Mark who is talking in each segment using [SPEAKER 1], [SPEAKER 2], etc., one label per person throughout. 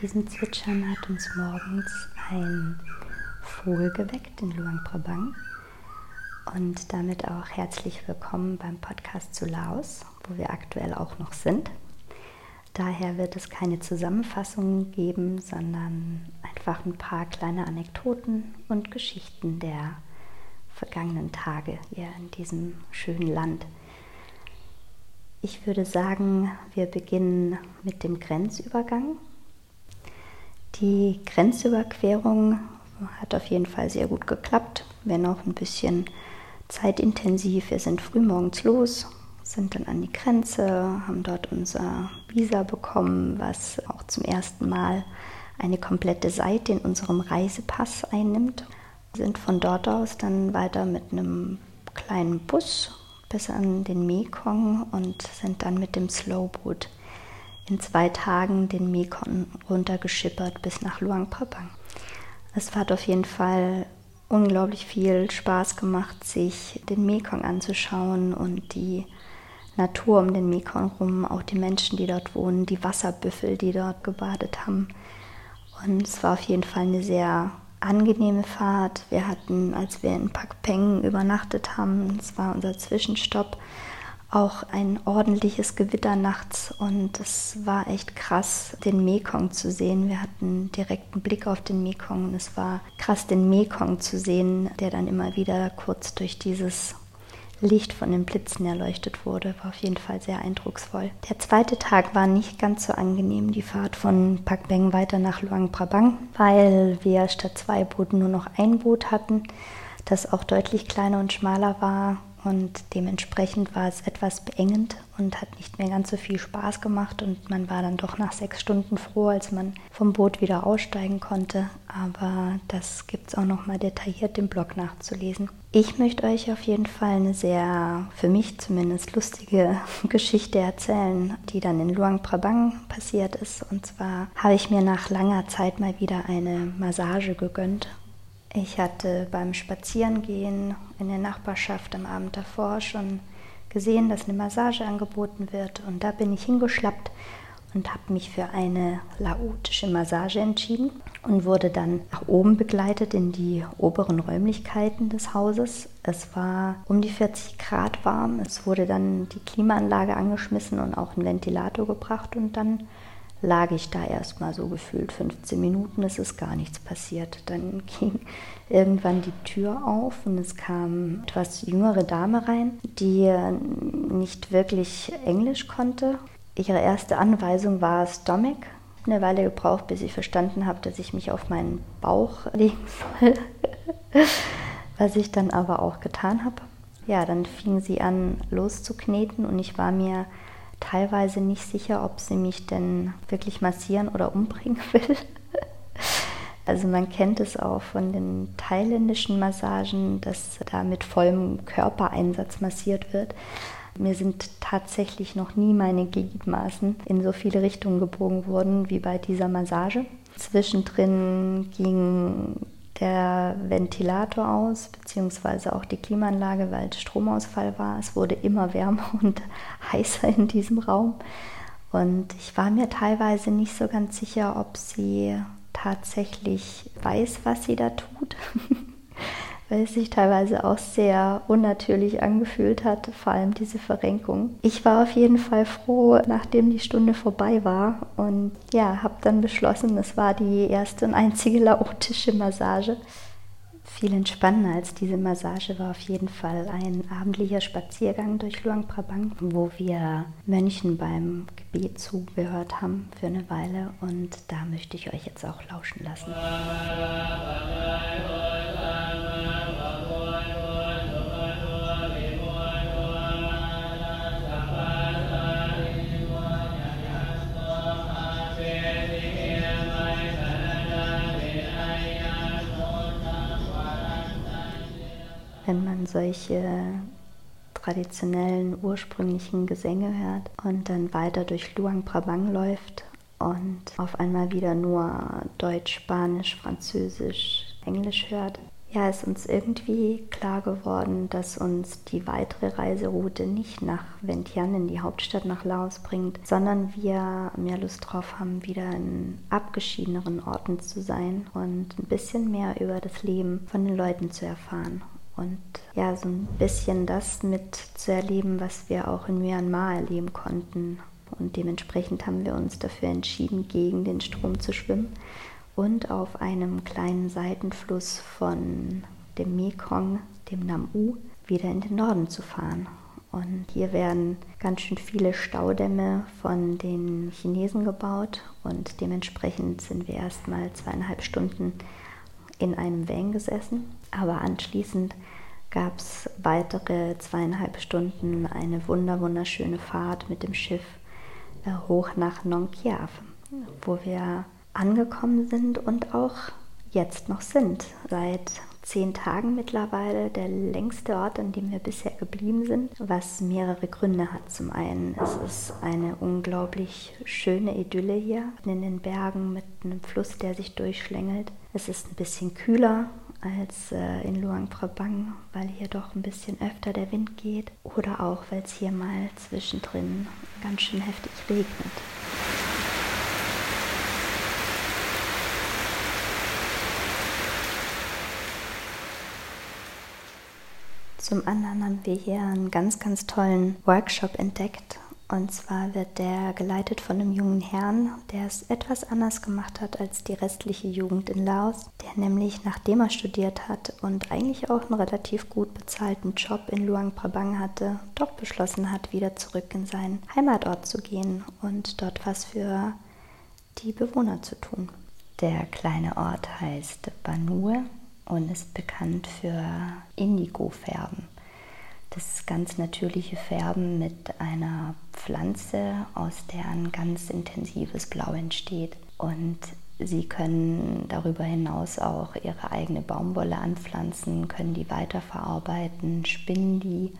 [SPEAKER 1] Diesem Zwitschern hat uns morgens ein Vogel geweckt in Luang Prabang. Und damit auch herzlich willkommen beim Podcast zu Laos, wo wir aktuell auch noch sind. Daher wird es keine Zusammenfassungen geben, sondern einfach ein paar kleine Anekdoten und Geschichten der vergangenen Tage hier in diesem schönen Land. Ich würde sagen, wir beginnen mit dem Grenzübergang. Die Grenzüberquerung hat auf jeden Fall sehr gut geklappt, wenn auch ein bisschen zeitintensiv. Wir sind frühmorgens los, sind dann an die Grenze, haben dort unser Visa bekommen, was auch zum ersten Mal eine komplette Seite in unserem Reisepass einnimmt. Sind von dort aus dann weiter mit einem kleinen Bus bis an den Mekong und sind dann mit dem Slowboot in zwei Tagen den Mekong runtergeschippert bis nach Luang Prabang. Es hat auf jeden Fall unglaublich viel Spaß gemacht, sich den Mekong anzuschauen und die Natur um den Mekong rum, auch die Menschen, die dort wohnen, die Wasserbüffel, die dort gebadet haben. Und es war auf jeden Fall eine sehr angenehme Fahrt. Wir hatten, als wir in Pakpeng übernachtet haben, es war unser Zwischenstopp, auch ein ordentliches Gewitter nachts und es war echt krass, den Mekong zu sehen. Wir hatten direkten Blick auf den Mekong und es war krass, den Mekong zu sehen, der dann immer wieder kurz durch dieses Licht von den Blitzen erleuchtet wurde, war auf jeden Fall sehr eindrucksvoll. Der zweite Tag war nicht ganz so angenehm, die Fahrt von Pakbeng weiter nach Luang Prabang, weil wir statt zwei Booten nur noch ein Boot hatten, das auch deutlich kleiner und schmaler war und dementsprechend war es etwas beengend und hat nicht mehr ganz so viel Spaß gemacht und man war dann doch nach sechs Stunden froh, als man vom Boot wieder aussteigen konnte. Aber das gibt es auch noch mal detailliert im Blog nachzulesen. Ich möchte euch auf jeden Fall eine sehr, für mich zumindest, lustige Geschichte erzählen, die dann in Luang Prabang passiert ist. Und zwar habe ich mir nach langer Zeit mal wieder eine Massage gegönnt ich hatte beim Spazierengehen in der Nachbarschaft am Abend davor schon gesehen, dass eine Massage angeboten wird und da bin ich hingeschlappt und habe mich für eine laotische Massage entschieden und wurde dann nach oben begleitet in die oberen Räumlichkeiten des Hauses. Es war um die 40 Grad warm. Es wurde dann die Klimaanlage angeschmissen und auch ein Ventilator gebracht und dann lag ich da erstmal so gefühlt 15 Minuten, es ist gar nichts passiert. Dann ging irgendwann die Tür auf und es kam etwas jüngere Dame rein, die nicht wirklich Englisch konnte. Ihre erste Anweisung war Stomach. Eine Weile gebraucht, bis ich verstanden habe, dass ich mich auf meinen Bauch legen soll, was ich dann aber auch getan habe. Ja, dann fing sie an loszukneten und ich war mir teilweise nicht sicher, ob sie mich denn wirklich massieren oder umbringen will. Also man kennt es auch von den thailändischen Massagen, dass da mit vollem Körpereinsatz massiert wird. Mir sind tatsächlich noch nie meine Gliedmaßen in so viele Richtungen gebogen worden wie bei dieser Massage. Zwischendrin ging der Ventilator aus, beziehungsweise auch die Klimaanlage, weil Stromausfall war. Es wurde immer wärmer und heißer in diesem Raum. Und ich war mir teilweise nicht so ganz sicher, ob sie tatsächlich weiß, was sie da tut. weil es sich teilweise auch sehr unnatürlich angefühlt hat, vor allem diese Verrenkung. Ich war auf jeden Fall froh, nachdem die Stunde vorbei war und ja, habe dann beschlossen, es war die erste und einzige laotische Massage. Viel entspannender als diese Massage war auf jeden Fall ein abendlicher Spaziergang durch Luang Prabang, wo wir Mönchen beim Gebet zugehört haben für eine Weile und da möchte ich euch jetzt auch lauschen lassen. Solche traditionellen ursprünglichen Gesänge hört und dann weiter durch Luang Prabang läuft und auf einmal wieder nur Deutsch, Spanisch, Französisch, Englisch hört, ja, ist uns irgendwie klar geworden, dass uns die weitere Reiseroute nicht nach Vientiane, die Hauptstadt nach Laos bringt, sondern wir mehr Lust drauf haben, wieder in abgeschiedeneren Orten zu sein und ein bisschen mehr über das Leben von den Leuten zu erfahren. Und ja, so ein bisschen das mit zu erleben, was wir auch in Myanmar erleben konnten. Und dementsprechend haben wir uns dafür entschieden, gegen den Strom zu schwimmen und auf einem kleinen Seitenfluss von dem Mekong, dem Nam-U, wieder in den Norden zu fahren. Und hier werden ganz schön viele Staudämme von den Chinesen gebaut und dementsprechend sind wir erstmal zweieinhalb Stunden in einem Van gesessen. Aber anschließend gab es weitere zweieinhalb Stunden eine wunder wunderschöne Fahrt mit dem Schiff äh, hoch nach Nong wo wir angekommen sind und auch jetzt noch sind. Seit zehn Tagen mittlerweile der längste Ort, an dem wir bisher geblieben sind, was mehrere Gründe hat. Zum einen ist es eine unglaublich schöne Idylle hier in den Bergen mit einem Fluss, der sich durchschlängelt. Es ist ein bisschen kühler als äh, in Luang Prabang, weil hier doch ein bisschen öfter der Wind geht oder auch weil es hier mal zwischendrin ganz schön heftig regnet. Zum anderen haben wir hier einen ganz, ganz tollen Workshop entdeckt. Und zwar wird der geleitet von einem jungen Herrn, der es etwas anders gemacht hat als die restliche Jugend in Laos, der nämlich nachdem er studiert hat und eigentlich auch einen relativ gut bezahlten Job in Luang Prabang hatte, doch beschlossen hat, wieder zurück in seinen Heimatort zu gehen und dort was für die Bewohner zu tun. Der kleine Ort heißt Banue und ist bekannt für Indigo-Färben. Das ganz natürliche Färben mit einer Pflanze, aus der ein ganz intensives Blau entsteht. Und sie können darüber hinaus auch ihre eigene Baumwolle anpflanzen, können die weiterverarbeiten, spinnen die,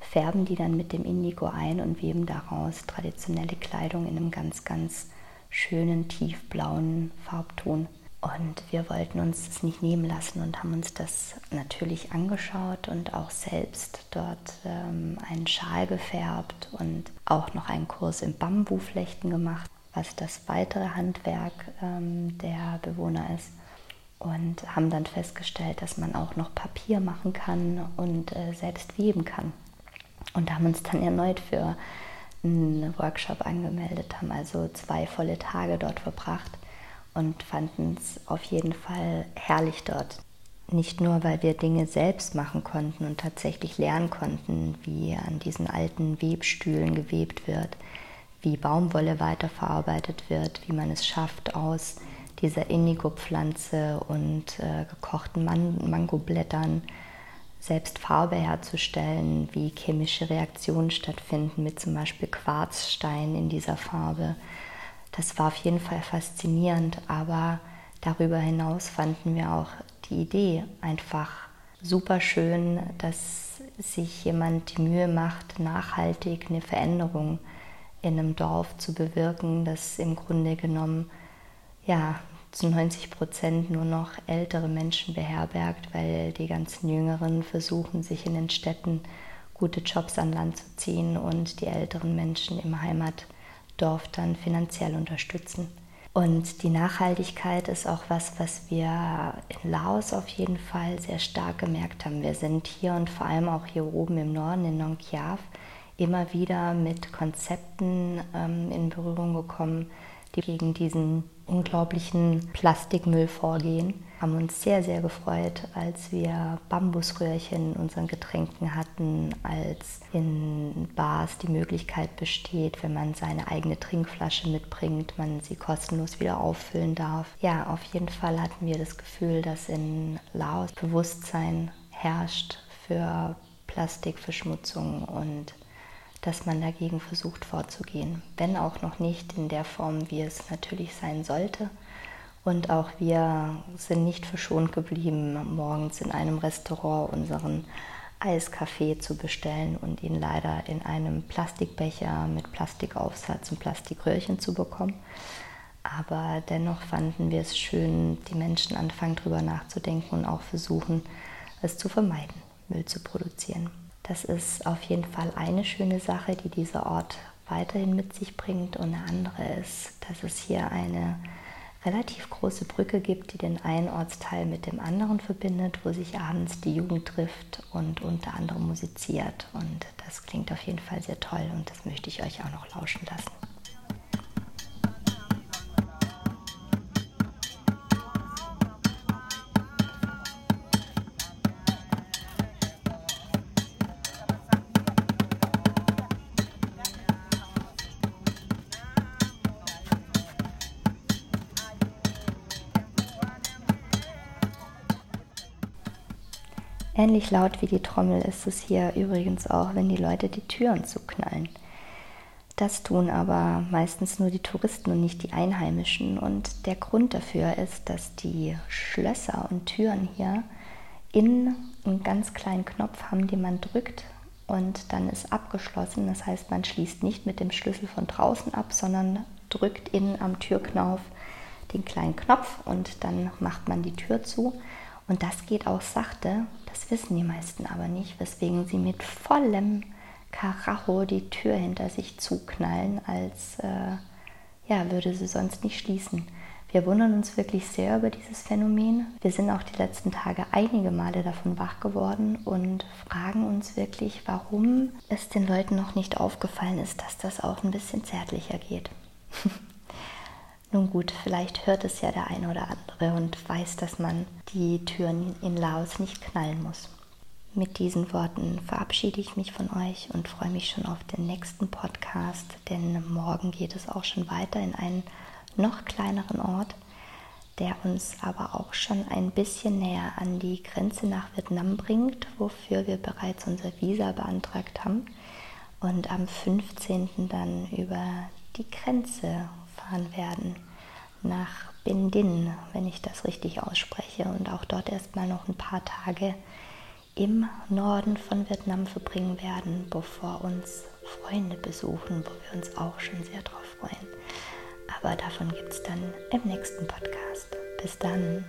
[SPEAKER 1] färben die dann mit dem Indigo ein und weben daraus traditionelle Kleidung in einem ganz, ganz schönen tiefblauen Farbton. Und wir wollten uns das nicht nehmen lassen und haben uns das natürlich angeschaut und auch selbst dort ähm, einen Schal gefärbt und auch noch einen Kurs im Bambuflechten gemacht, was das weitere Handwerk ähm, der Bewohner ist. Und haben dann festgestellt, dass man auch noch Papier machen kann und äh, selbst weben kann. Und haben uns dann erneut für einen Workshop angemeldet, haben also zwei volle Tage dort verbracht und fanden es auf jeden Fall herrlich dort. Nicht nur, weil wir Dinge selbst machen konnten und tatsächlich lernen konnten, wie an diesen alten Webstühlen gewebt wird, wie Baumwolle weiterverarbeitet wird, wie man es schafft, aus dieser Indigo-Pflanze und äh, gekochten Man Mangoblättern selbst Farbe herzustellen, wie chemische Reaktionen stattfinden mit zum Beispiel Quarzstein in dieser Farbe das war auf jeden Fall faszinierend, aber darüber hinaus fanden wir auch die Idee einfach super schön, dass sich jemand die Mühe macht, nachhaltig eine Veränderung in einem Dorf zu bewirken, das im Grunde genommen ja zu 90 Prozent nur noch ältere Menschen beherbergt, weil die ganzen Jüngeren versuchen, sich in den Städten gute Jobs an Land zu ziehen und die älteren Menschen im Heimat Dorf dann finanziell unterstützen. Und die Nachhaltigkeit ist auch was, was wir in Laos auf jeden Fall sehr stark gemerkt haben. Wir sind hier und vor allem auch hier oben im Norden in Nong Kiav immer wieder mit Konzepten ähm, in Berührung gekommen, die gegen diesen unglaublichen Plastikmüll vorgehen. Haben uns sehr, sehr gefreut, als wir Bambusröhrchen in unseren Getränken hatten, als in Bars die Möglichkeit besteht, wenn man seine eigene Trinkflasche mitbringt, man sie kostenlos wieder auffüllen darf. Ja, auf jeden Fall hatten wir das Gefühl, dass in Laos Bewusstsein herrscht für Plastikverschmutzung und dass man dagegen versucht vorzugehen, wenn auch noch nicht in der Form, wie es natürlich sein sollte. Und auch wir sind nicht verschont geblieben, morgens in einem Restaurant unseren Eiskaffee zu bestellen und ihn leider in einem Plastikbecher mit Plastikaufsatz und Plastikröhrchen zu bekommen. Aber dennoch fanden wir es schön, die Menschen anfangen darüber nachzudenken und auch versuchen, es zu vermeiden, Müll zu produzieren. Das ist auf jeden Fall eine schöne Sache, die dieser Ort weiterhin mit sich bringt. Und eine andere ist, dass es hier eine relativ große Brücke gibt, die den einen Ortsteil mit dem anderen verbindet, wo sich abends die Jugend trifft und unter anderem musiziert. Und das klingt auf jeden Fall sehr toll und das möchte ich euch auch noch lauschen lassen. Ähnlich laut wie die Trommel ist es hier übrigens auch, wenn die Leute die Türen zuknallen. Das tun aber meistens nur die Touristen und nicht die Einheimischen. Und der Grund dafür ist, dass die Schlösser und Türen hier innen einen ganz kleinen Knopf haben, den man drückt und dann ist abgeschlossen. Das heißt, man schließt nicht mit dem Schlüssel von draußen ab, sondern drückt innen am Türknauf den kleinen Knopf und dann macht man die Tür zu. Und das geht auch sachte, das wissen die meisten aber nicht, weswegen sie mit vollem Karacho die Tür hinter sich zuknallen, als äh, ja, würde sie sonst nicht schließen. Wir wundern uns wirklich sehr über dieses Phänomen. Wir sind auch die letzten Tage einige Male davon wach geworden und fragen uns wirklich, warum es den Leuten noch nicht aufgefallen ist, dass das auch ein bisschen zärtlicher geht. Nun gut, vielleicht hört es ja der eine oder andere und weiß, dass man die Türen in Laos nicht knallen muss. Mit diesen Worten verabschiede ich mich von euch und freue mich schon auf den nächsten Podcast, denn morgen geht es auch schon weiter in einen noch kleineren Ort, der uns aber auch schon ein bisschen näher an die Grenze nach Vietnam bringt, wofür wir bereits unser Visa beantragt haben und am 15. dann über die Grenze fahren werden nach Bindin, wenn ich das richtig ausspreche, und auch dort erstmal noch ein paar Tage im Norden von Vietnam verbringen werden, bevor uns Freunde besuchen, wo wir uns auch schon sehr drauf freuen. Aber davon gibt es dann im nächsten Podcast. Bis dann.